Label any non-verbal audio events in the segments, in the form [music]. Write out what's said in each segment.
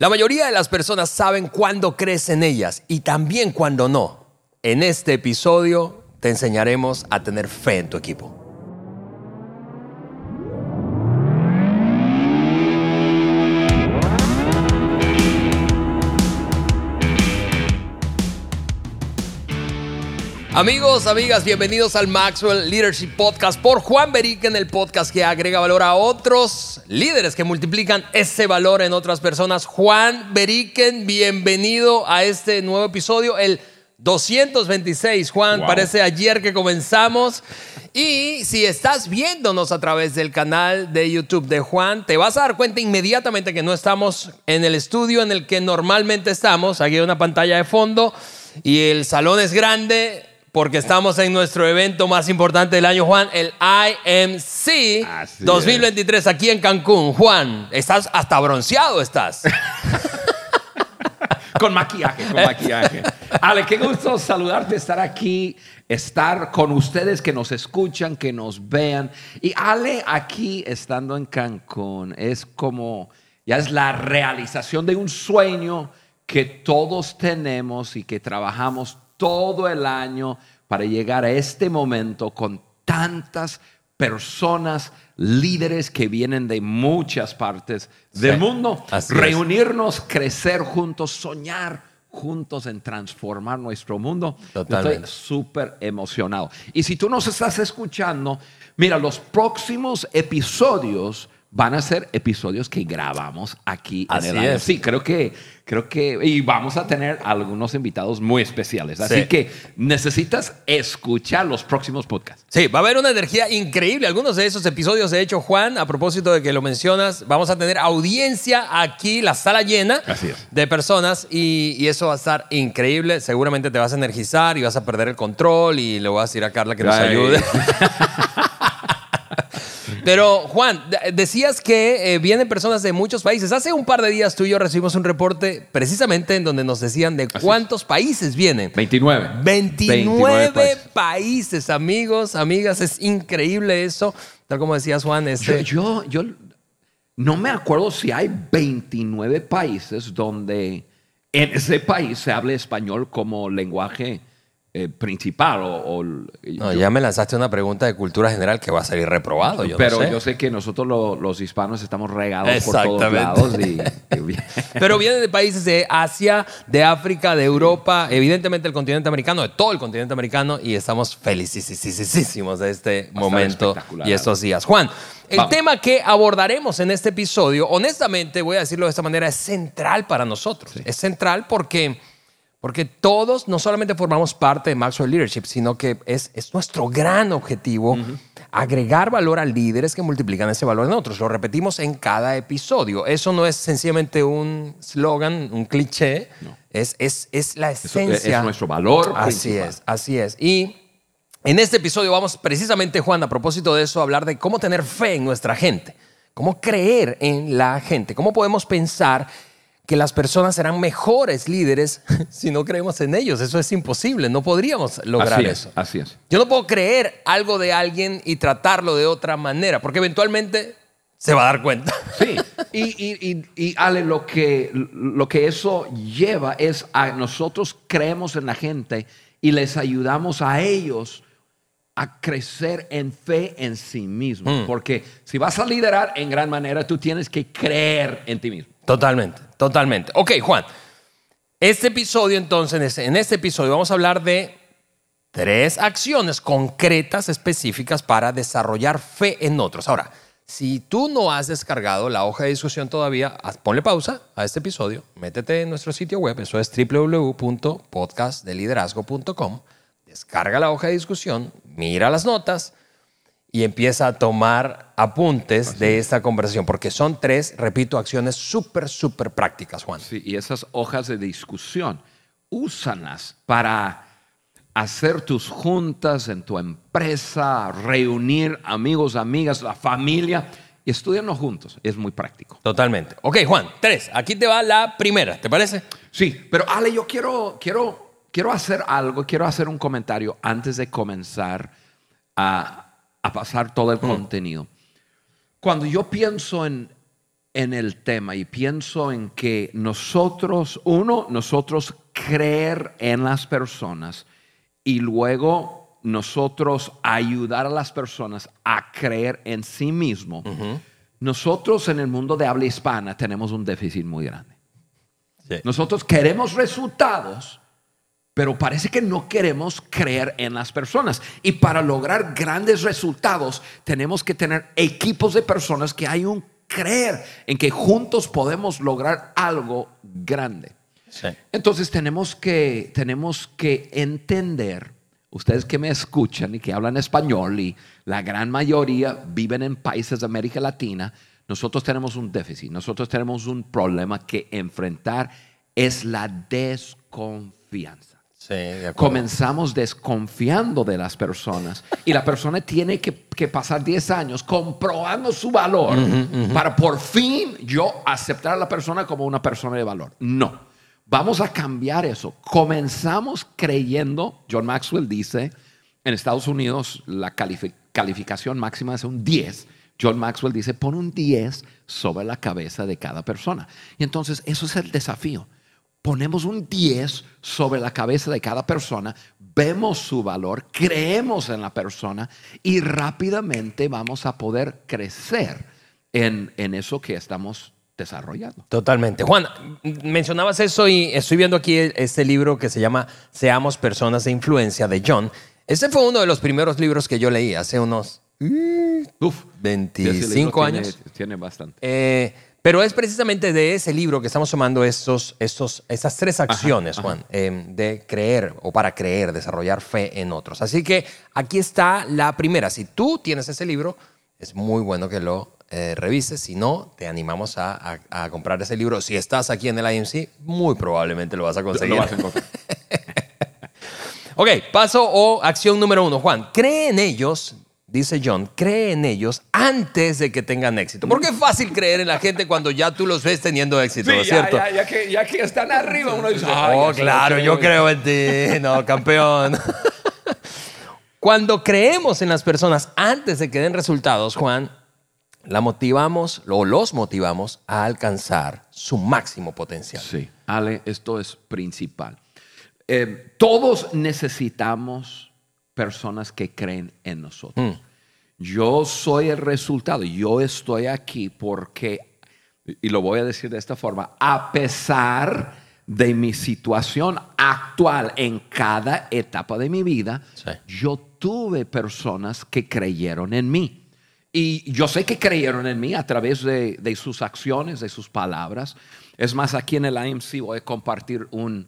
La mayoría de las personas saben cuándo crees en ellas y también cuándo no. En este episodio te enseñaremos a tener fe en tu equipo. Amigos, amigas, bienvenidos al Maxwell Leadership Podcast por Juan en el podcast que agrega valor a otros líderes que multiplican ese valor en otras personas. Juan Beriken, bienvenido a este nuevo episodio, el 226. Juan, parece ayer que comenzamos. Y si estás viéndonos a través del canal de YouTube de Juan, te vas a dar cuenta inmediatamente que no estamos en el estudio en el que normalmente estamos. Aquí hay una pantalla de fondo y el salón es grande porque estamos en nuestro evento más importante del año, Juan, el IMC 2023 aquí en Cancún. Juan, estás hasta bronceado, estás. [laughs] con maquillaje, con maquillaje. Ale, qué gusto saludarte, estar aquí, estar con ustedes que nos escuchan, que nos vean. Y Ale, aquí estando en Cancún, es como, ya es la realización de un sueño que todos tenemos y que trabajamos todo el año para llegar a este momento con tantas personas, líderes que vienen de muchas partes del mundo. Reunirnos, crecer juntos, soñar juntos en transformar nuestro mundo. Totalmente. Estoy súper emocionado. Y si tú nos estás escuchando, mira, los próximos episodios van a ser episodios que grabamos aquí en el año. Sí, creo que, creo que, y vamos a tener algunos invitados muy especiales. Así que necesitas escuchar los próximos podcasts. Sí, va a haber una energía increíble. Algunos de esos episodios, de hecho, Juan, a propósito de que lo mencionas, vamos a tener audiencia aquí, la sala llena de personas y, y, eso va a estar increíble. Seguramente te vas a energizar y vas a perder el control y le voy a decir a Carla que nos ayude. [laughs] Pero Juan, decías que eh, vienen personas de muchos países. Hace un par de días tú y yo recibimos un reporte precisamente en donde nos decían de cuántos países vienen. 29. 29, países. amigos, amigas. Es increíble eso. Tal como decías Juan. Este... Yo, yo, yo no me acuerdo si hay 29 países donde en ese país se hable español como lenguaje eh, principal. O, no, ya me lanzaste una pregunta de cultura general que va a salir reprobado. Yo pero sé. yo sé que nosotros los hispanos estamos regados por todos lados. [laughs] pero vienen de países de Asia, de África, de Europa, evidentemente el continente americano, de todo el continente americano, y estamos felicísimos de este momento y estos días. Juan, el tema que abordaremos en este episodio, honestamente, voy a decirlo de esta manera, es central para nosotros. Es central porque porque todos no solamente formamos parte de Maxwell Leadership, sino que es, es nuestro gran objetivo agregar valor a líderes que multiplican ese valor en otros. Lo repetimos en cada episodio. Eso no es sencillamente un slogan, un cliché. Es, es, es, la esencia. es nuestro valor. Así es, así es. Y en este episodio vamos precisamente, Juan, a propósito de eso, a hablar de cómo tener fe en nuestra gente, cómo creer en la gente, cómo podemos pensar que las personas serán mejores líderes [laughs] si no creemos en ellos. Eso es imposible, no podríamos lograr eso. Así es. Yo no puedo creer algo de alguien y tratarlo de otra manera, porque eventualmente se va a dar cuenta. [laughs] Sí, y, Ale, lo que, lo que eso lleva es a nosotros creemos en la gente y les ayudamos a ellos a crecer en fe en sí mismos. Mm. Porque si vas a liderar en gran manera, tú tienes que creer en ti mismo. Totalmente, totalmente. Ok, Juan. Este episodio, entonces, en este episodio vamos a hablar de tres acciones concretas, específicas para desarrollar fe en otros. Ahora, si tú no has descargado la hoja de discusión todavía, ponle pausa a este episodio, métete en nuestro sitio web, eso es www.podcastdeliderazgo.com, descarga la hoja de discusión, mira las notas y empieza a tomar apuntes de esta conversación, porque son tres, repito, acciones súper, súper prácticas, Juan. Sí, y esas hojas de discusión, úsalas para hacer tus juntas en tu empresa, reunir amigos, amigas, la familia y estudiarnos juntos. Es muy práctico. Totalmente. Ok, Juan, tres. Aquí te va la primera, ¿te parece? Sí, pero Ale, yo quiero, quiero, quiero hacer algo, quiero hacer un comentario antes de comenzar a a pasar todo el contenido. Cuando yo pienso en en el tema y pienso en que nosotros, uno, nosotros creer en las personas y luego nosotros ayudar a las personas a creer en sí mismo. Nosotros en el mundo de habla hispana tenemos un déficit muy grande. Nosotros queremos resultados, pero parece que no queremos creer en las personas. Y para lograr grandes resultados tenemos que tener equipos de personas que hay un creer en que juntos podemos lograr algo grande. Entonces tenemos que, tenemos que entender, ustedes que me escuchan y que hablan español y la gran mayoría viven en países de América Latina, nosotros tenemos un déficit, nosotros tenemos un problema que enfrentar, es la desconfianza. Comenzamos desconfiando de las personas y la persona tiene que, pasar 10 años comprobando su valor para por fin yo aceptar a la persona como una persona de valor. No, vamos a cambiar eso. Comenzamos creyendo, John Maxwell dice, en Estados Unidos la calificación máxima es un 10. John Maxwell dice, pon un 10 sobre la cabeza de cada persona. Y entonces eso es el desafío ponemos un 10 sobre la cabeza de cada persona, vemos su valor, creemos en la persona y rápidamente vamos a poder crecer en, eso que estamos desarrollando. Totalmente. Juan, mencionabas eso y estoy viendo aquí este libro que se llama Seamos Personas de Influencia de John. Ese fue uno de los primeros libros que yo leí hace unos 25 años. Tiene, bastante. Eh, pero es precisamente de ese libro que estamos tomando estos, estos, estas tres acciones, Juan, em, de creer o para creer, desarrollar fe en otros. Así que aquí está la primera. Si tú tienes ese libro, es muy bueno que lo eh, revises. Si no, te animamos a, comprar ese libro. Si estás aquí en el IMC, muy probablemente lo vas a conseguir. Lo vas a [laughs] ok, paso o acción número uno. Juan, cree en ellos dice John, cree en ellos antes de que tengan éxito. Porque es fácil creer en la gente cuando ya tú los ves teniendo éxito, ¿no es cierto? Ya, que, ya, que, están arriba, uno dice, oh, claro, yo creo en ti, no, campeón. [laughs] cuando creemos en las personas antes de que den resultados, Juan, la motivamos o los motivamos a alcanzar su máximo potencial. Sí, Ale, esto es principal. Eh, todos necesitamos personas que creen en nosotros. Mm. Yo soy el resultado, yo estoy aquí porque, y lo voy a decir de esta forma, a pesar de mi situación actual en cada etapa de mi vida, yo tuve personas que creyeron en mí. Y yo sé que creyeron en mí a través de, de, sus acciones, de sus palabras. Es más, aquí en el IMC voy a compartir un,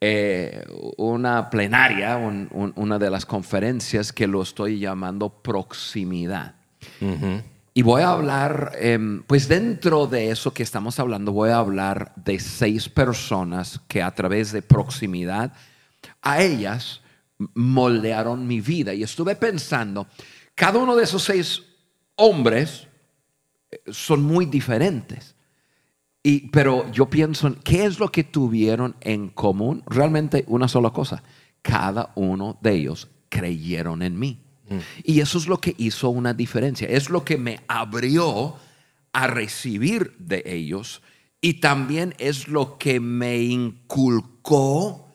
eh, una plenaria, una de las conferencias que lo estoy llamando proximidad. Y voy a hablar, em, pues dentro de eso que estamos hablando, voy a hablar de seis personas que a través de proximidad a ellas moldearon mi vida. Y estuve pensando, cada uno de esos seis hombres eh, son muy diferentes pero yo pienso, ¿qué es lo que tuvieron en común? Realmente una sola cosa. Cada uno de ellos creyeron en mí. Mm. Y eso es lo que hizo una diferencia. Es lo que me abrió a recibir de ellos y también es lo que me inculcó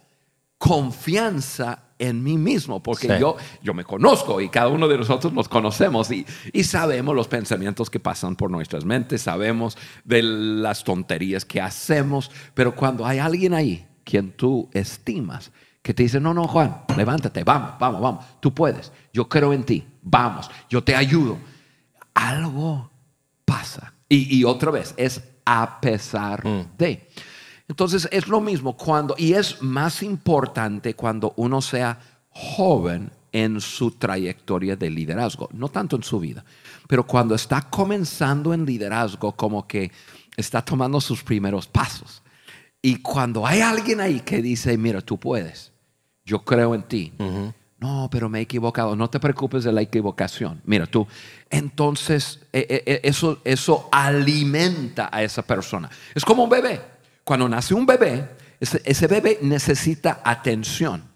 confianza en mí mismo, porque yo, yo me conozco y cada uno de nosotros nos conocemos y, y, sabemos los pensamientos que pasan por nuestras mentes, sabemos de las tonterías que hacemos, pero cuando hay alguien ahí quien tú estimas, que te dice, no, no, Juan, levántate, vamos, vamos, vamos, tú puedes, yo creo en ti, vamos, yo te ayudo, algo pasa. Y, y otra vez, es a pesar mm. de. Entonces es lo mismo cuando, y es más importante cuando uno sea joven en su trayectoria de liderazgo, no tanto en su vida, pero cuando está comenzando en liderazgo como que está tomando sus primeros pasos. Y cuando hay alguien ahí que dice, mira, tú puedes, yo creo en ti. No, pero me he equivocado. No te preocupes de la equivocación. Mira, tú, entonces e, e, e, eso, eso alimenta a esa persona. Es como un bebé. Cuando nace un bebé, ese, bebé necesita atención.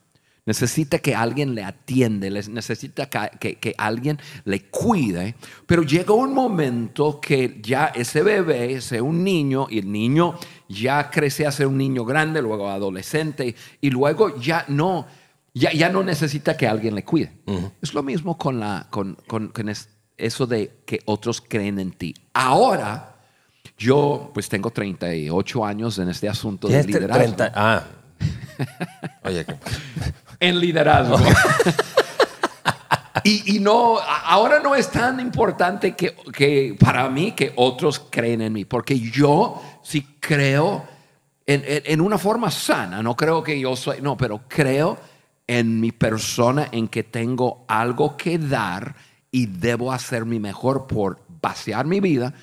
necesita que alguien le atiende, necesita que, que- que alguien le cuide, pero llega un momento que ya ese bebé, ese un niño, y el niño ya crece a ser un niño grande, luego adolescente, y luego ya no, ya, ya no necesita que alguien le cuide. Es lo mismo con, la, con, con- con es- eso de que otros creen en ti. Ahora, yo pues tengo 38 años en este asunto de liderazgo. 30 Ah. [laughs] Oye, que- En liderazgo. [laughs] y, y no, ahora no es tan importante que, que para mí que otros creen en mí, porque yo sí creo en, en- en una forma sana, no creo que yo soy, no, pero creo en mi persona, en que tengo algo que dar y debo hacer mi mejor por vaciar mi vida.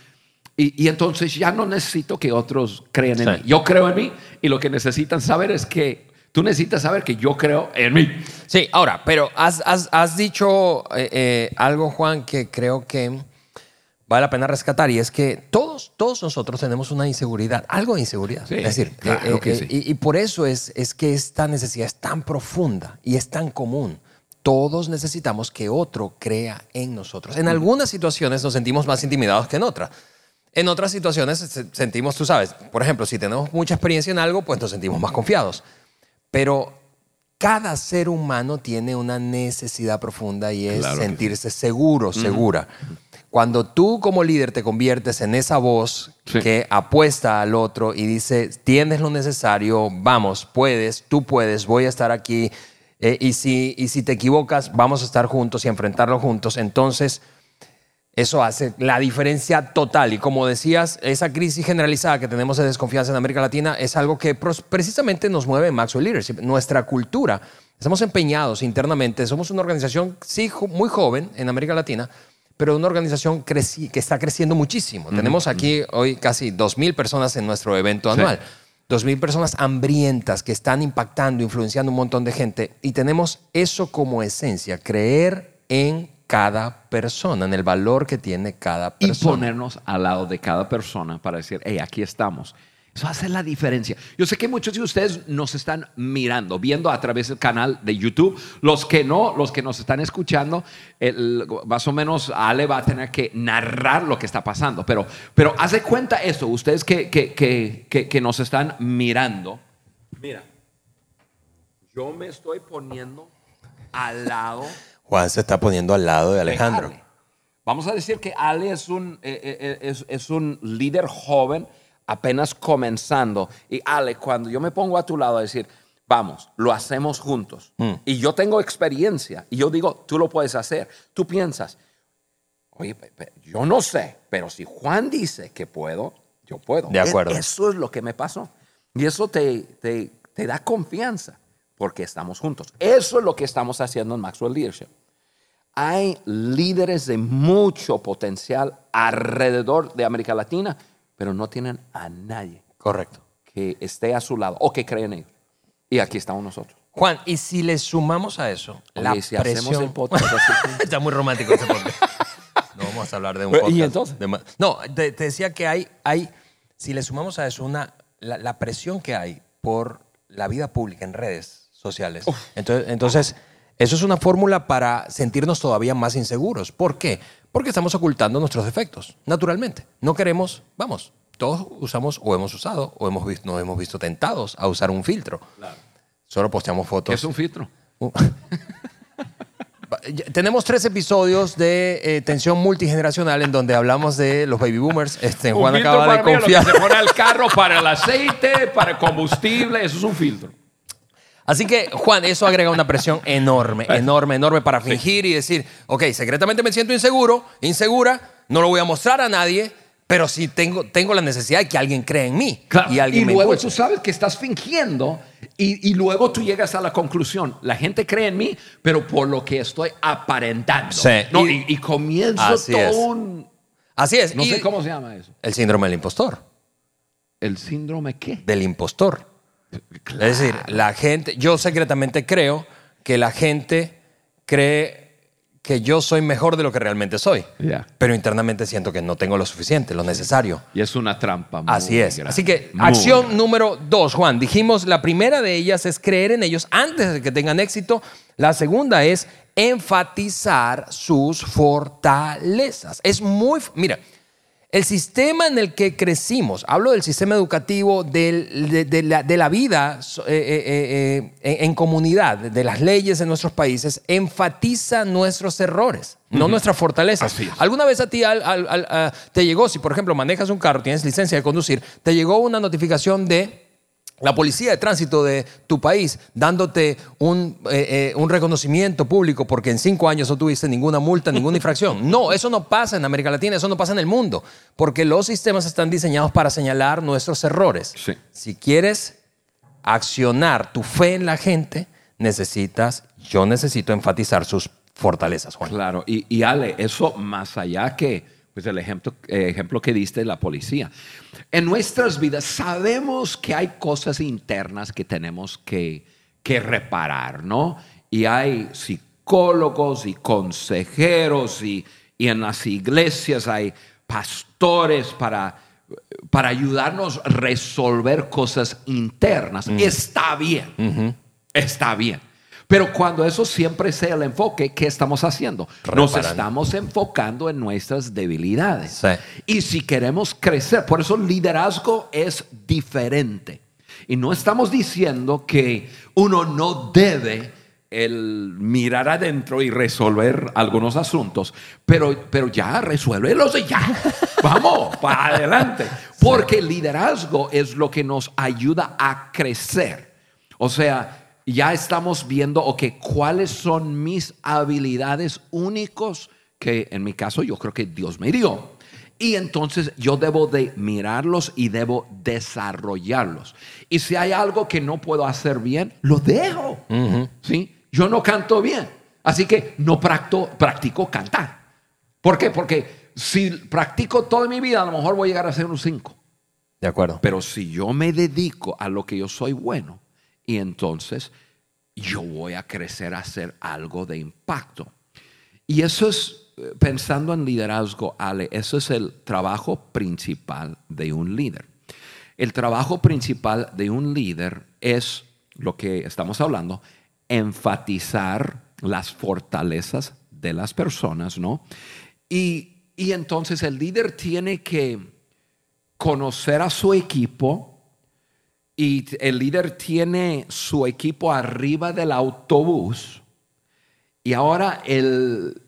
Y, y entonces ya no necesito que otros crean en Sí. mí. Yo creo en mí y lo que necesitan saber es que tú necesitas saber que yo creo en mí. Sí, ahora, pero has, has- has dicho eh, eh, algo, Juan, que creo que vale la pena rescatar y es que todos, todos nosotros tenemos una inseguridad, algo de inseguridad. Sí, es decir, claro eh, que eh, sí. y, y por eso es, es que esta necesidad es tan profunda y es tan común. Todos necesitamos que otro crea en nosotros. En algunas situaciones nos sentimos más intimidados que en otras. En otras situaciones se- sentimos, tú sabes, por ejemplo, si tenemos mucha experiencia en algo, pues nos sentimos más confiados. Pero cada ser humano tiene una necesidad profunda y es Claro sentirse seguro, segura. Cuando tú como líder te conviertes en esa voz Sí. que apuesta al otro y dice, tienes lo necesario, vamos, puedes, tú puedes, voy a estar aquí, eh, y, si, y si te equivocas, vamos a estar juntos y enfrentarlo juntos, entonces eso hace la diferencia total. Y como decías, esa crisis generalizada que tenemos de desconfianza en América Latina es algo que precisamente nos mueve en Maxwell Leadership. Nuestra cultura, estamos empeñados internamente, somos una organización, sí, muy joven en América Latina, pero una organización que está creciendo muchísimo. Tenemos aquí hoy casi 2.000 personas en nuestro evento Sí. anual. 2.000 personas hambrientas que están impactando, influenciando un montón de gente. Y tenemos eso como esencia, creer en cada persona, en el valor que tiene cada y persona. ponernos al lado de cada persona para decir, hey, aquí estamos. Eso hace la diferencia. Yo sé que muchos de ustedes nos están mirando, viendo a través del canal de YouTube. Los que no, los que nos están escuchando, el- más o menos Ale va a tener que narrar lo que está pasando. Pero, pero haz de cuenta esto, ustedes que, que, que, que, que nos están mirando. Mira, yo me estoy poniendo al lado Juan se está poniendo al lado de de Alejandro. Ale. Vamos a decir que Ale es un, eh, eh, es, es un líder joven apenas comenzando. Y Ale, cuando yo me pongo a tu lado a decir, vamos, lo hacemos juntos. Mm. Y yo tengo experiencia. Y yo digo, tú lo puedes hacer. Tú piensas, oye, yo no sé, pero si Juan dice que puedo, yo puedo. De acuerdo. E- Eso es lo que me pasó. Y eso te, te, te da confianza porque estamos juntos. Eso es lo que estamos haciendo en Maxwell Leadership. Hay líderes de mucho potencial alrededor de América Latina, pero no tienen a nadie Correcto. que esté a su lado o que cree en ellos. Y aquí estamos nosotros. Juan, y si le sumamos a eso la Oye, si hacemos presión... el podcast así, [laughs] Está muy romántico este podcast. No vamos a hablar de un Pero, ¿y podcast. entonces? de no, te, te decía que hay, hay, si le sumamos a eso una, la, la presión que hay por la vida pública en redes sociales. Entonces, entonces, eso es una fórmula para sentirnos todavía más inseguros. ¿Por qué? Porque estamos ocultando nuestros defectos, naturalmente. No queremos, vamos, todos usamos o hemos usado o hemos visto, nos hemos visto tentados a usar un filtro. Solo posteamos fotos. es un filtro. Uh. [laughs] Tenemos tres episodios de eh, tensión multigeneracional en donde hablamos de los baby boomers. Este, Juan acaba de confiar. se pone al carro para el aceite, para el combustible, eso es un filtro. Así que, Juan, eso agrega una presión enorme, enorme, enorme para fingir y decir, ok, secretamente me siento inseguro, insegura, no lo voy a mostrar a nadie, pero sí tengo, tengo la necesidad de que alguien crea en mí y alguien luego tú sabes que estás fingiendo y, y luego tú llegas a la conclusión, la gente cree en mí, pero por lo que estoy aparentando. Sí. No, Y- y, comienzo Así todo es. un... Así es. No sé cómo se llama eso. El síndrome del impostor. ¿El síndrome qué? del impostor. Es decir, la gente, yo secretamente creo que la gente cree que yo soy mejor de lo que realmente soy. Ya. Pero internamente siento que no tengo lo suficiente, lo necesario. Y es una trampa. Muy Así es. grande. Así que Muy acción grande. número dos, Juan. Dijimos, la primera de ellas es creer en ellos antes de que tengan éxito. La segunda es enfatizar sus fortalezas. Es muy... Mira, el sistema en el que crecimos, hablo del sistema educativo, del- de, de la, de la vida eh, eh, eh, en comunidad, de las leyes en nuestros países, enfatiza nuestros errores, no nuestras fortalezas. ¿Alguna vez a ti al- al- al- a- te llegó, si por ejemplo manejas un carro, tienes licencia de conducir, te llegó una notificación de la policía de tránsito de tu país dándote un, eh, eh, un reconocimiento público porque en cinco años no tuviste ninguna multa, ninguna infracción. [laughs] No, eso no pasa en América Latina, eso no pasa en el mundo, porque los sistemas están diseñados para señalar nuestros errores. Sí. Si quieres accionar tu fe en la gente, necesitas, yo necesito enfatizar sus fortalezas, Juan. Claro, y, y Ale, eso más allá que pues el ejemplo, ejemplo que diste de la policía. En nuestras vidas sabemos que hay cosas internas que tenemos que, que reparar, ¿no? Y hay psicólogos y consejeros y, y en las iglesias hay pastores para, para ayudarnos a resolver cosas internas. Está bien, está bien. Pero cuando eso siempre sea el enfoque, ¿qué estamos haciendo? Nos Reparando. estamos enfocando en nuestras debilidades. Sí. Y si queremos crecer, por eso liderazgo es diferente. Y no estamos diciendo que uno no debe el mirar adentro y resolver algunos asuntos, pero, pero ya resuélvelos y ya. [laughs] Vamos, para adelante. Porque liderazgo es lo que nos ayuda a crecer. O sea, ya estamos viendo, ok, cuáles son mis habilidades únicos que en mi caso yo creo que Dios me dio. Y entonces yo debo de mirarlos y debo desarrollarlos. Y si hay algo que no puedo hacer bien, lo dejo. ¿Sí? Yo no canto bien. Así que no practo- practico cantar. ¿Por qué? Porque si practico toda mi vida, a lo mejor voy a llegar a ser un 5. De acuerdo. Pero si yo me dedico a lo que yo soy bueno, y entonces yo voy a crecer a hacer algo de impacto. Y eso es, eh, pensando en liderazgo, Ale, eso es el trabajo principal de un líder. El trabajo principal de un líder es lo que estamos hablando, enfatizar las fortalezas de las personas, ¿no? Y, y entonces el líder tiene que conocer a su equipo y el líder tiene su equipo arriba del autobús y ahora el,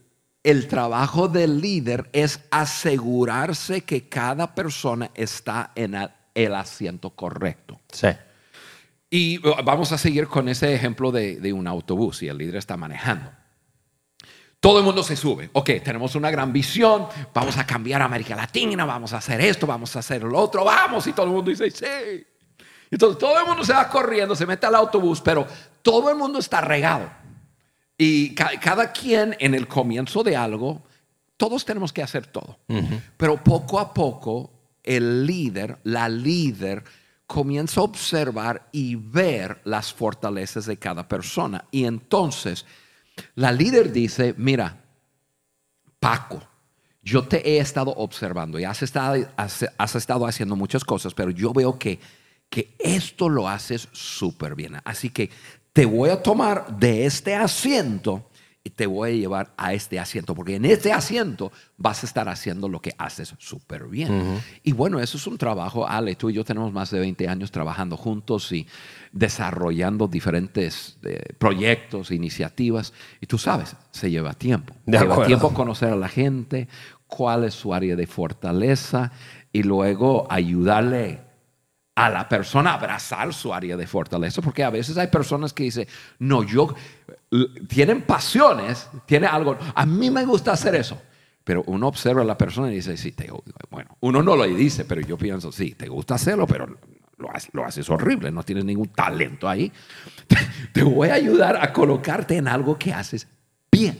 el trabajo del líder es asegurarse que cada persona está en el asiento correcto. Sí. Y uh, vamos a seguir con ese ejemplo de, de un autobús y el líder está manejando. Todo el mundo se sube. Ok, tenemos una gran visión. Vamos a cambiar a América Latina. Vamos a hacer esto. Vamos a hacer lo otro. Vamos. Y todo el mundo dice, sí. Entonces todo el mundo se va corriendo, se mete al autobús, pero todo el mundo está regado. Y ca- cada quien en el comienzo de algo, todos tenemos que hacer todo. Pero poco a poco el líder, la líder, comienza a observar y ver las fortalezas de cada persona. Y entonces la líder dice, mira, Paco, yo te he estado observando y has estado, has, has estado haciendo muchas cosas, pero yo veo que, que esto lo haces súper bien. Así que te voy a tomar de este asiento y te voy a llevar a este asiento, porque en este asiento vas a estar haciendo lo que haces súper bien. Y bueno, eso es un trabajo, Ale, tú y yo tenemos más de 20 años trabajando juntos y desarrollando diferentes eh, proyectos, iniciativas, y tú sabes, se lleva tiempo. De lleva acuerdo. tiempo conocer a la gente, cuál es su área de fortaleza y luego ayudarle a la persona abrazar su área de fortaleza, porque a veces hay personas que dicen, no, yo, tienen pasiones, tiene algo, a mí me gusta hacer eso, pero uno observa a la persona y dice, sí, te, bueno, uno no lo dice, pero yo pienso, sí, te gusta hacerlo, pero lo, haces- lo haces horrible, no tienes ningún talento ahí. [laughs] Te voy a ayudar a colocarte en algo que haces bien.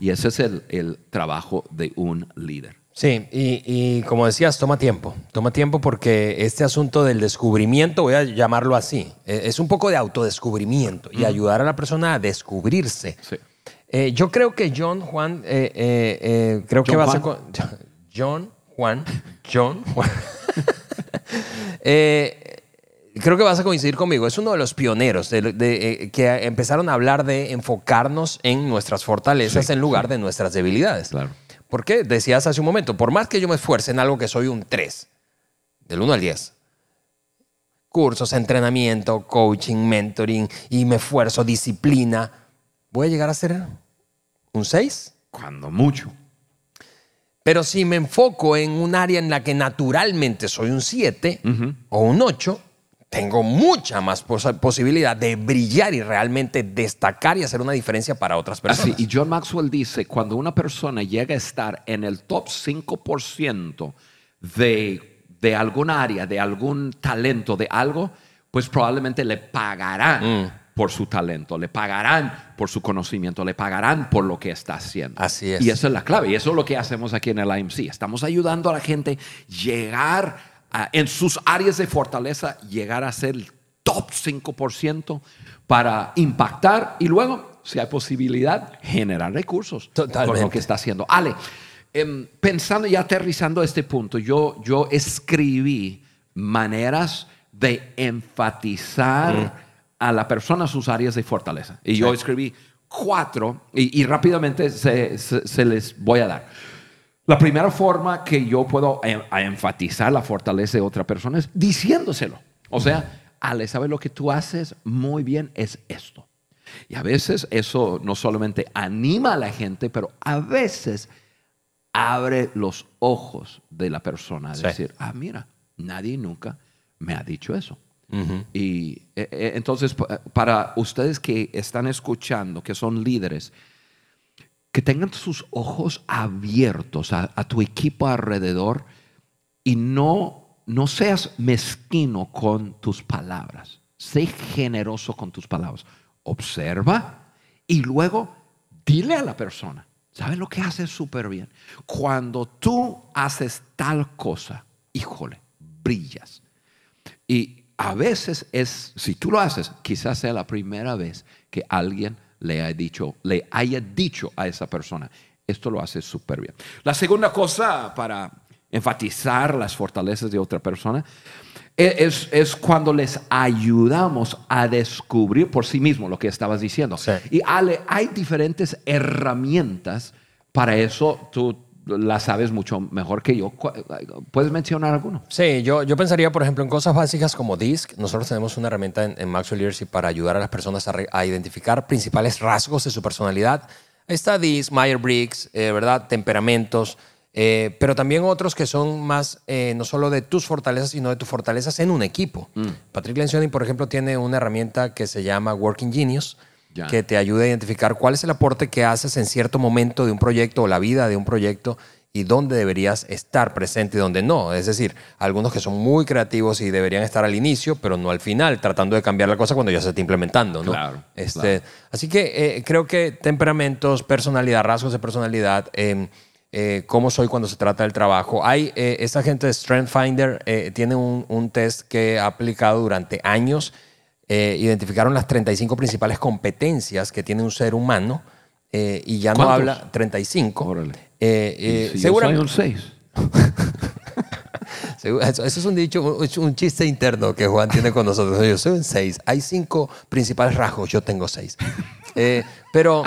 Y ese es el, el trabajo de un líder. Sí, y, y como decías, toma tiempo. Toma tiempo porque este asunto del descubrimiento, voy a llamarlo así, eh, es un poco de autodescubrimiento y ayudar a la persona a descubrirse. Sí. Eh, yo creo que John Juan, eh, eh, eh, creo que John va a ser Juan. con [laughs] John Juan, John Juan. [laughs] Eh, creo que vas a coincidir conmigo. Es uno de los pioneros de- de, que empezaron a hablar de enfocarnos en nuestras fortalezas Sí, en lugar de nuestras debilidades. Claro. ¿Por qué? Decías hace un momento, por más que yo me esfuerce en algo que soy un 3, del 1 al 10, cursos, entrenamiento, coaching, mentoring, y me esfuerzo, disciplina, voy a llegar a ser un 6. Cuando mucho. Pero si me enfoco en un área en la que naturalmente soy un 7 o un 8, tengo mucha más pos- posibilidad de brillar y realmente destacar y hacer una diferencia para otras personas. Así, y John Maxwell dice, cuando una persona llega a estar en el top 5% de, de algún área, de algún talento, de algo, pues probablemente le pagarán Mm. por su talento, le pagarán por su conocimiento, le pagarán por lo que está haciendo. Así es. Y esa es la clave, y eso es lo que hacemos aquí en el IMC. Estamos ayudando a la gente llegar a- en sus áreas de fortaleza, llegar a ser el top 5% para impactar y luego, si hay posibilidad, generar recursos con Totalmente. lo que está haciendo. Ale, em, pensando y aterrizando este punto, yo, yo escribí maneras de enfatizar a la persona sus áreas de fortaleza. Y yo escribí cuatro y, y rápidamente se, se- se les voy a dar. La primera forma que yo puedo a enfatizar la fortaleza de otra persona es diciéndoselo. O sea, Ale, ¿sabes lo que tú haces muy bien? Es esto. Y a veces eso no solamente anima a la gente, pero a veces abre los ojos de la persona. Sí. decir, ah, mira, nadie nunca me ha dicho eso. Y eh, eh, entonces, pa- para ustedes que están escuchando, que son líderes, que tengan sus ojos abiertos a, tu equipo alrededor y no, no seas mezquino con tus palabras. Sé generoso con tus palabras. Observa y luego dile a la persona. ¿Sabes lo que haces súper bien? Cuando tú haces tal cosa, híjole, brillas. Y a veces es, si tú lo haces, quizás sea la primera vez que alguien le haya dicho, le haya dicho a esa persona, esto lo hace súper bien. La segunda cosa para enfatizar las fortalezas de otra persona e- es, es cuando les ayudamos a descubrir por sí mismo lo que estabas diciendo. Sí. Y Ale, hay diferentes herramientas para eso. Tú las sabes mucho mejor que yo. ¿Cu- ¿Puedes mencionar alguno? Sí, yo, yo pensaría, por ejemplo, en cosas básicas como DISC. Nosotros tenemos una herramienta en, en Maxwell Leadership para ayudar a las personas a, re- a identificar principales rasgos de su personalidad. Ahí está DISC, Myers-Briggs, eh, ¿verdad? Temperamentos, eh, pero también otros que son más eh, no solo de tus fortalezas, sino de tus fortalezas en un equipo. Patrick Lencioni, por ejemplo, tiene una herramienta que se llama Working Genius, Ya. que te ayuda a identificar cuál es el aporte que haces en cierto momento de un proyecto o la vida de un proyecto y dónde deberías estar presente y dónde no. Es decir, algunos que son muy creativos y deberían estar al inicio, pero no al final, tratando de cambiar la cosa cuando ya se está implementando. ¿no? Claro, Este, claro. Así que eh, creo que temperamentos, personalidad, rasgos de personalidad, eh, eh, cómo soy cuando se trata del trabajo. Hay eh, esta gente de Strength Finder tiene un, un test que ha aplicado durante años. Eh, identificaron las 35 principales competencias que tiene un ser humano eh, y ya no ¿Cuántos? habla 35. Órale. Eh, eh, Si seguramente- soy un 6. Segu- Eso, eso es un dicho, un, un chiste interno que Juan tiene con nosotros. Yo soy un 6. Hay cinco principales rasgos, yo tengo 6. pero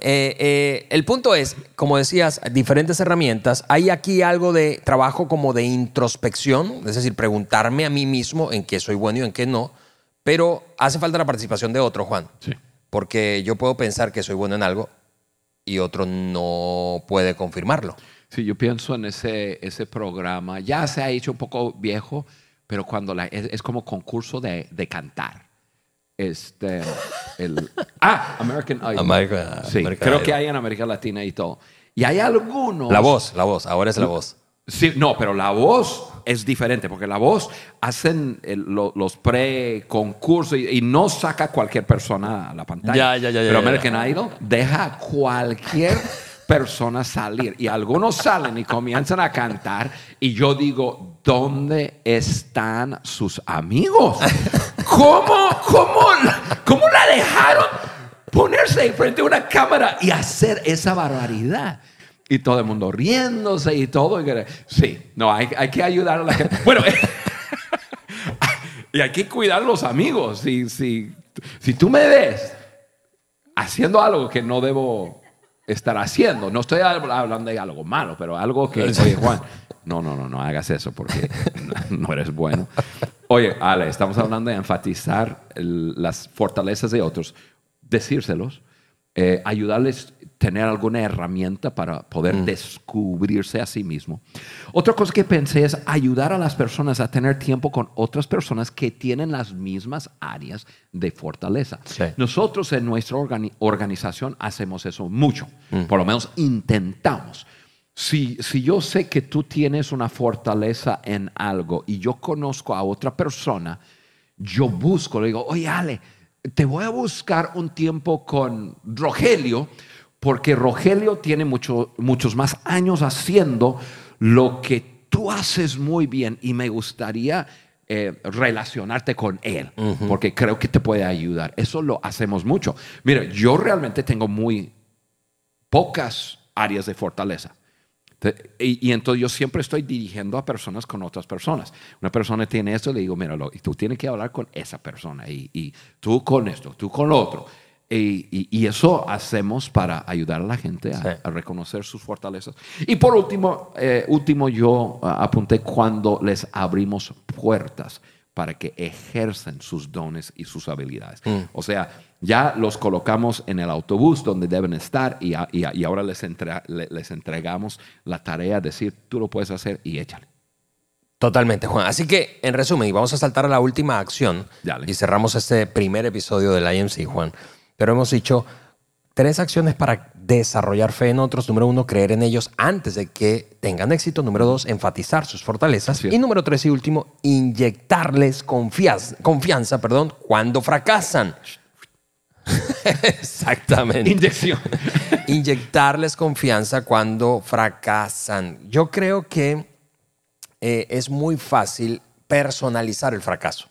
eh, eh, el punto es, como decías, diferentes herramientas. Hay aquí algo de trabajo como de introspección, es decir, preguntarme a mí mismo en qué soy bueno y en qué no. Pero hace falta la participación de otro, Juan. Sí. Porque yo puedo pensar que soy bueno en algo y otro no puede confirmarlo. Sí, yo pienso en ese, ese programa. Ya se ha hecho un poco viejo, pero cuando la, es, es como concurso de, de cantar. Este, el, [laughs] ah, American Idol. American- sí, American creo Idol. que hay en América Latina y todo. Y hay algunos. La voz, la voz, ahora es la voz. Sí, no, pero la voz es diferente, porque la voz hacen el- lo- los pre-concursos y, y no saca cualquier persona a la pantalla. Ya, ya, ya, Pero. American Idol deja cualquier persona salir. Y algunos salen y comienzan a cantar. Y yo digo, ¿dónde están sus amigos? ¿Cómo, cómo, cómo la dejaron? ponerse frente a una cámara y hacer esa barbaridad. Y todo el mundo riéndose y todo. Sí, no, hay, hay que ayudar a la gente. Bueno, [laughs] y hay que cuidar a los amigos. Si, si, si tú me ves haciendo algo que no debo estar haciendo, no estoy hablando de algo malo, pero algo que, oye, Juan, no, no, no, no hagas eso porque no eres bueno. Oye, Ale, estamos hablando de enfatizar las fortalezas de otros, decírselos, eh, ayudarles tener alguna herramienta para poder mm. descubrirse a sí mismo. Otra cosa que pensé es ayudar a las personas a tener tiempo con otras personas que tienen las mismas áreas de fortaleza. Nosotros en nuestra organización hacemos eso mucho, mm. por lo menos intentamos. Si, yo sé que tú tienes una fortaleza en algo y yo conozco a otra persona, yo busco, le digo, oye Ale, te voy a buscar un tiempo con Rogelio, porque Rogelio tiene muchos más años haciendo lo que tú haces muy bien y me gustaría eh, relacionarte con él, porque creo que te puede ayudar. Eso lo hacemos mucho. Mira, yo realmente tengo muy pocas áreas de fortaleza. Y, entonces yo siempre estoy dirigiendo a personas con otras personas. Una persona tiene esto, le digo, míralo, y tú tienes que hablar con esa persona, y, tú con esto, tú con lo otro. Y, eso hacemos para ayudar a la gente a, reconocer sus fortalezas. Y por último, eh, último yo apunté cuando les abrimos puertas para que ejercen sus dones y sus habilidades. Mm. O sea, ya los colocamos en el autobús donde deben estar y, y, ahora les, les entregamos la tarea de decir, tú lo puedes hacer y échale. Totalmente, Juan. Así que, en resumen, y vamos a saltar a la última acción y cerramos este primer episodio del IMC, Juan. Pero hemos dicho tres acciones para desarrollar fe en otros. Número uno, creer en ellos antes de que tengan éxito. Número dos, enfatizar sus fortalezas. Y número tres y último, inyectarles confianza, confianza perdón, cuando fracasan. [laughs] Exactamente. Inyección. [laughs] Inyectarles confianza cuando fracasan. Yo creo que eh, es muy fácil personalizar el fracaso.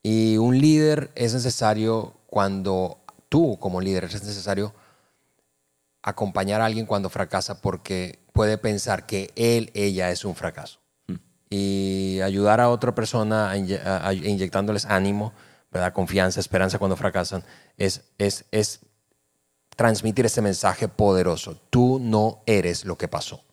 Y un líder es necesario cuando tú como líder es necesario acompañar a alguien cuando fracasa porque puede pensar que él, ella es un fracaso. Hmm. Y ayudar a otra persona inyectándoles ánimo ¿verdad? confianza, esperanza cuando fracasan, es, es, es transmitir ese mensaje poderoso. Tú no eres lo que pasó.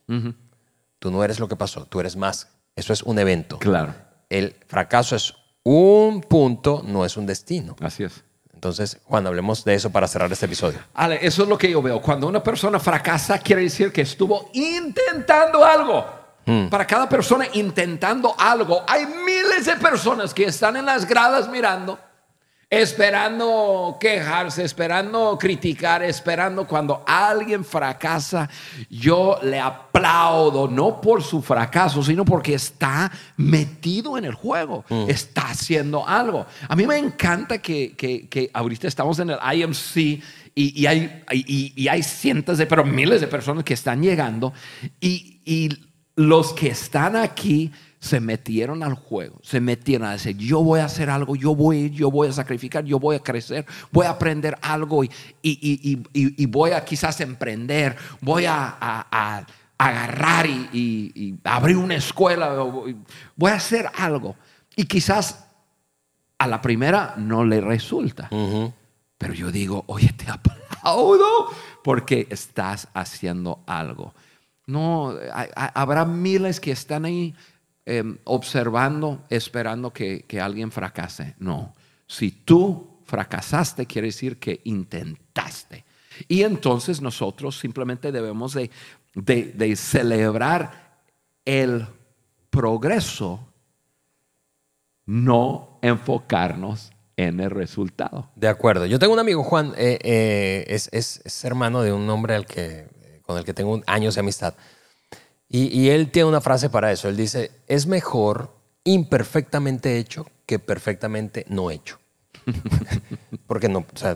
Tú no eres lo que pasó, tú eres más. Eso es un evento. Claro. El fracaso es un punto, no es un destino. Así es. Entonces, Juan, hablemos de eso para cerrar este episodio. Ale, eso es lo que yo veo. Cuando una persona fracasa, quiere decir que estuvo intentando algo. Hmm. Para cada persona intentando algo, hay miles de personas que están en las gradas mirando esperando quejarse, esperando criticar, esperando cuando alguien fracasa, yo le aplaudo, no por su fracaso, sino porque está metido en el juego, mm. está haciendo algo. A mí me encanta que, ahorita estamos en el IMC y, hay, y, hay cientos de, pero miles de personas que están llegando y, y los que están aquí se metieron al juego, se metieron a decir, yo voy a hacer algo, yo voy, yo voy a sacrificar, yo voy a crecer, voy a aprender algo y, y, voy a quizás emprender, voy a, agarrar y, abrir una escuela, voy a hacer algo. Y quizás a la primera no le resulta. Pero yo digo, oye, te [laughs] aplaudo porque estás haciendo algo. No, habrá miles que están ahí Em, observando, esperando que, alguien fracase. No, si tú fracasaste, quiere decir que intentaste. Y entonces nosotros simplemente debemos de, celebrar el progreso, no enfocarnos en el resultado. De acuerdo. Yo tengo un amigo, Juan, eh, eh, es, hermano de un hombre al que, con el que tengo años de amistad. Y, él tiene una frase para eso. Él dice, es mejor imperfectamente hecho que perfectamente no hecho. [laughs] Porque no, o sea,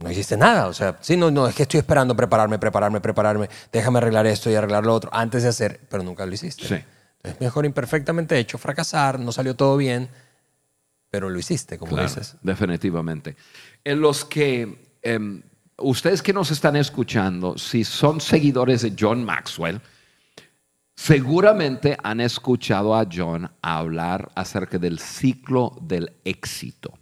no hiciste nada. O sea, sí, no, no, es que estoy esperando prepararme, prepararme, prepararme. Déjame arreglar esto y arreglar lo otro antes de hacer, pero nunca lo hiciste. Sí. Es mejor imperfectamente hecho, fracasar, no salió todo bien, pero lo hiciste, como Claro, dices. Definitivamente. En los que em, ustedes que nos están escuchando, si son seguidores de John Maxwell, seguramente han escuchado a John hablar acerca del ciclo del éxito.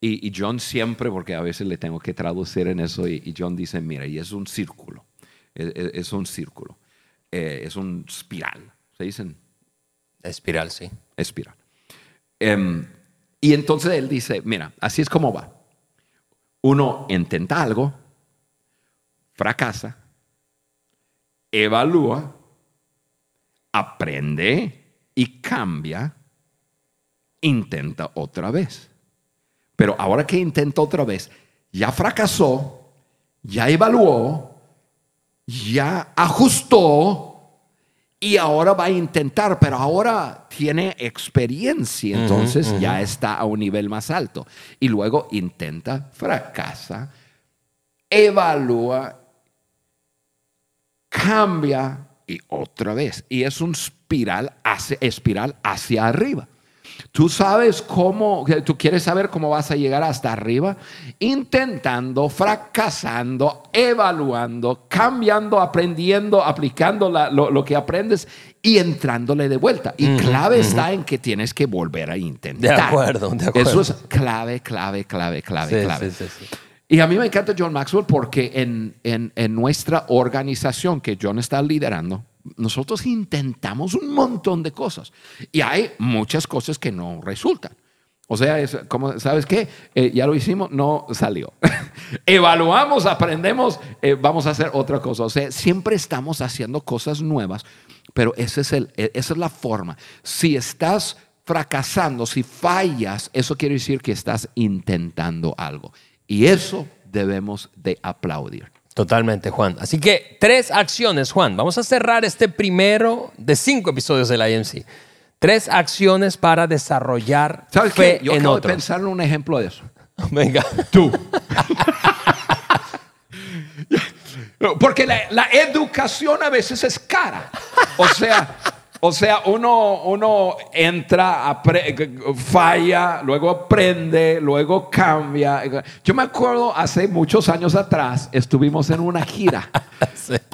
Y, y John siempre, porque a veces le tengo que traducir en eso, y, y John dice, mira, y es un círculo, es, es- es un círculo, eh, es un espiral, se dicen Espiral, sí. espiral. Em, y entonces él dice, mira, así es como va. Uno intenta algo, fracasa, evalúa, aprende y cambia, intenta otra vez. Pero ahora que intenta otra vez, ya fracasó, ya evaluó, ya ajustó y ahora va a intentar, pero ahora tiene experiencia, entonces ya está a un nivel más alto. Y luego intenta, fracasa, evalúa, cambia y otra vez. Y es un espiral hacia, espiral hacia arriba. Tú sabes cómo, tú quieres saber cómo vas a llegar hasta arriba, intentando, fracasando, evaluando, cambiando, aprendiendo, aplicando la- lo, lo que aprendes y entrándole de vuelta. Y clave está en que tienes que volver a intentar. De acuerdo, de acuerdo. Eso es clave, clave, clave, clave, Sí, clave. sí, sí, sí. Y a mí me encanta John Maxwell porque en, en- en nuestra organización que John está liderando, nosotros intentamos un montón de cosas y hay muchas cosas que no resultan. O sea, es como, ¿sabes qué? Eh, ya lo hicimos, no salió. [laughs] Evaluamos, aprendemos, eh, vamos a hacer otra cosa. O sea, siempre estamos haciendo cosas nuevas, pero ese es el, e- esa es la forma. Si estás fracasando, si fallas, eso quiere decir que estás intentando algo. Y eso debemos de aplaudir. Totalmente, Juan. Así que tres acciones, Juan. Vamos a cerrar este primero de cinco episodios del IMC. Tres acciones para desarrollar ¿Sabes fe qué? Yo en acabo de otros. pensar en un ejemplo de eso. [laughs] Venga. Tú. [laughs] Porque la, la educación a veces es cara. O sea, o sea uno, uno entra, falla, luego aprende, luego cambia. Yo me acuerdo hace muchos años atrás, estuvimos en una gira. [laughs]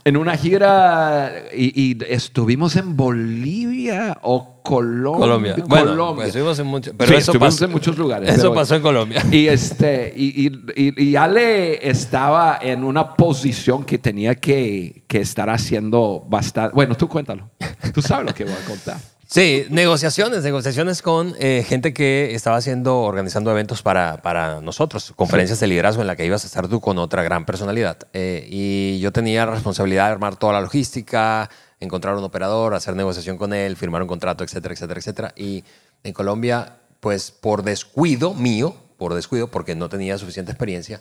En una gira y, y estuvimos en Bolivia o Colombia. Colombia. Bueno, pues estuvimos en muchos- pero Sí, eso estuvimos pasó- en muchos lugares. eso pero- pasó en Colombia. Y, este, y, y, y- y Ale estaba en una posición que tenía que, que estar haciendo bastante. Bueno, tú cuéntalo. Tú sabes lo que voy a contar. Sí, negociaciones, negociaciones con eh, gente que estaba haciendo, organizando eventos para, para nosotros, conferencias de liderazgo en la que ibas a estar tú con otra gran personalidad. Eh, y yo tenía la responsabilidad de armar toda la logística, encontrar un operador, hacer negociación con él, firmar un contrato, etcétera, etcétera, etcétera. Y en Colombia, pues por descuido mío, por descuido, porque no tenía suficiente experiencia,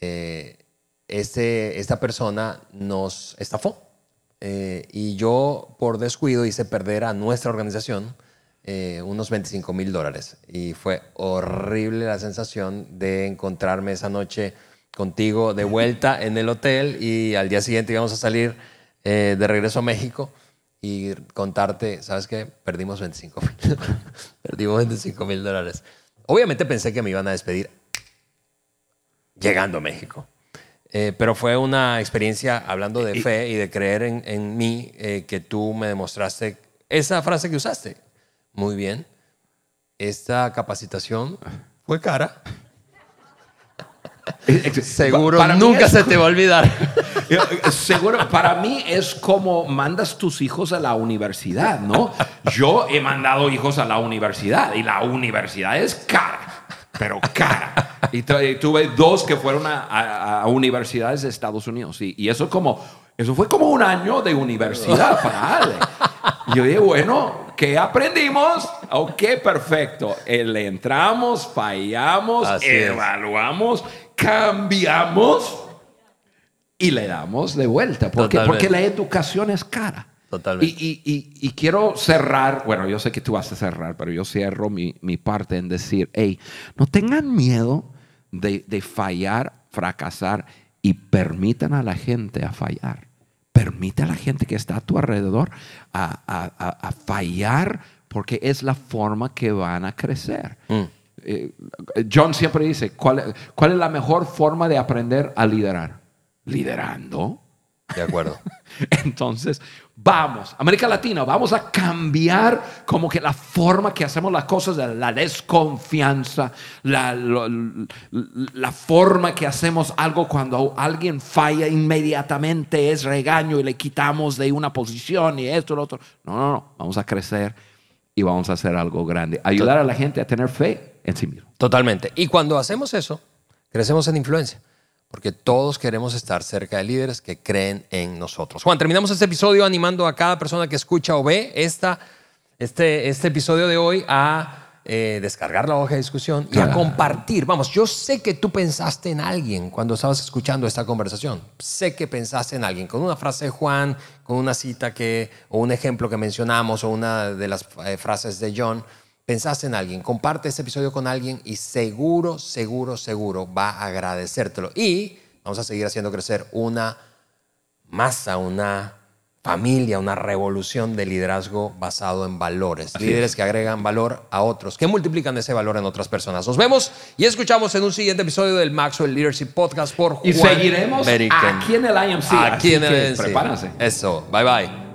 eh, este, esta persona nos estafó. Eh, y yo, por descuido, hice perder a nuestra organización eh, unos 25 mil dólares. Y fue horrible la sensación de encontrarme esa noche contigo de vuelta en el hotel y al día siguiente íbamos a salir eh, de regreso a México y contarte, ¿sabes qué? Perdimos 25 mil. [laughs] Perdimos 25 mil dólares. Obviamente pensé que me iban a despedir llegando a México. Eh, pero fue una experiencia hablando de fe y de creer en, en mí eh, que tú me demostraste esa frase que usaste. Muy bien. Esta capacitación fue cara. [laughs] Seguro Para nunca es- se te va a olvidar. [laughs] Seguro, para mí es como mandas tus hijos a la universidad, ¿no? Yo he mandado hijos a la universidad y la universidad es cara, pero cara. [laughs] Y tu- y tuve dos que fueron a, a- a universidades de Estados Unidos y, y eso como, eso fue como un año de universidad [laughs] para Ale. Y Yo dije, bueno, ¿qué aprendimos? Ok, perfecto. Le entramos, fallamos, Así es. evaluamos, cambiamos y le damos de vuelta. ¿Por qué? Porque la educación es cara. Totalmente. Y, y- y- y quiero cerrar, bueno, yo sé que tú vas a cerrar, pero yo cierro mi, mi parte en decir, hey, no tengan miedo de, de fallar, fracasar y permitan a la gente a fallar. Permite a la gente que está a tu alrededor a, a- a- a fallar porque es la forma que van a crecer. Mm. eh, John siempre dice, ¿cuál, ¿cuál es la mejor forma de aprender a liderar? Liderando. De acuerdo. [laughs] Entonces, vamos, América Latina, vamos a cambiar como que la forma que hacemos las cosas, la desconfianza, la, la, forma que hacemos algo cuando alguien falla inmediatamente es regaño y le quitamos de una posición y esto lo otro. No, no, no, vamos a crecer y vamos a hacer algo grande. Ayudar a la gente a tener fe en sí mismo. Totalmente. Y cuando hacemos eso, crecemos en influencia porque todos queremos estar cerca de líderes que creen en nosotros. Juan, terminamos este episodio animando a cada persona que escucha o ve esta, este, este episodio de hoy a eh, descargar la hoja de discusión y a compartir. Vamos, yo sé que tú pensaste en alguien cuando estabas escuchando esta conversación. Sé que pensaste en alguien con una frase de Juan, con una cita que, o un ejemplo que mencionamos, o una de las eh, frases de John pensaste en alguien, comparte este episodio con alguien y seguro, seguro, seguro va a agradecértelo. Y vamos a seguir haciendo crecer una masa, una familia, una revolución de liderazgo basado en valores. Líderes que agregan valor a otros, que multiplican ese valor en otras personas. Nos vemos y escuchamos en un siguiente episodio del Maxwell Leadership Podcast por Juan Y seguiremos aquí en el IMC. Aquí en el IMC. Prepárense. Eso. Bye bye.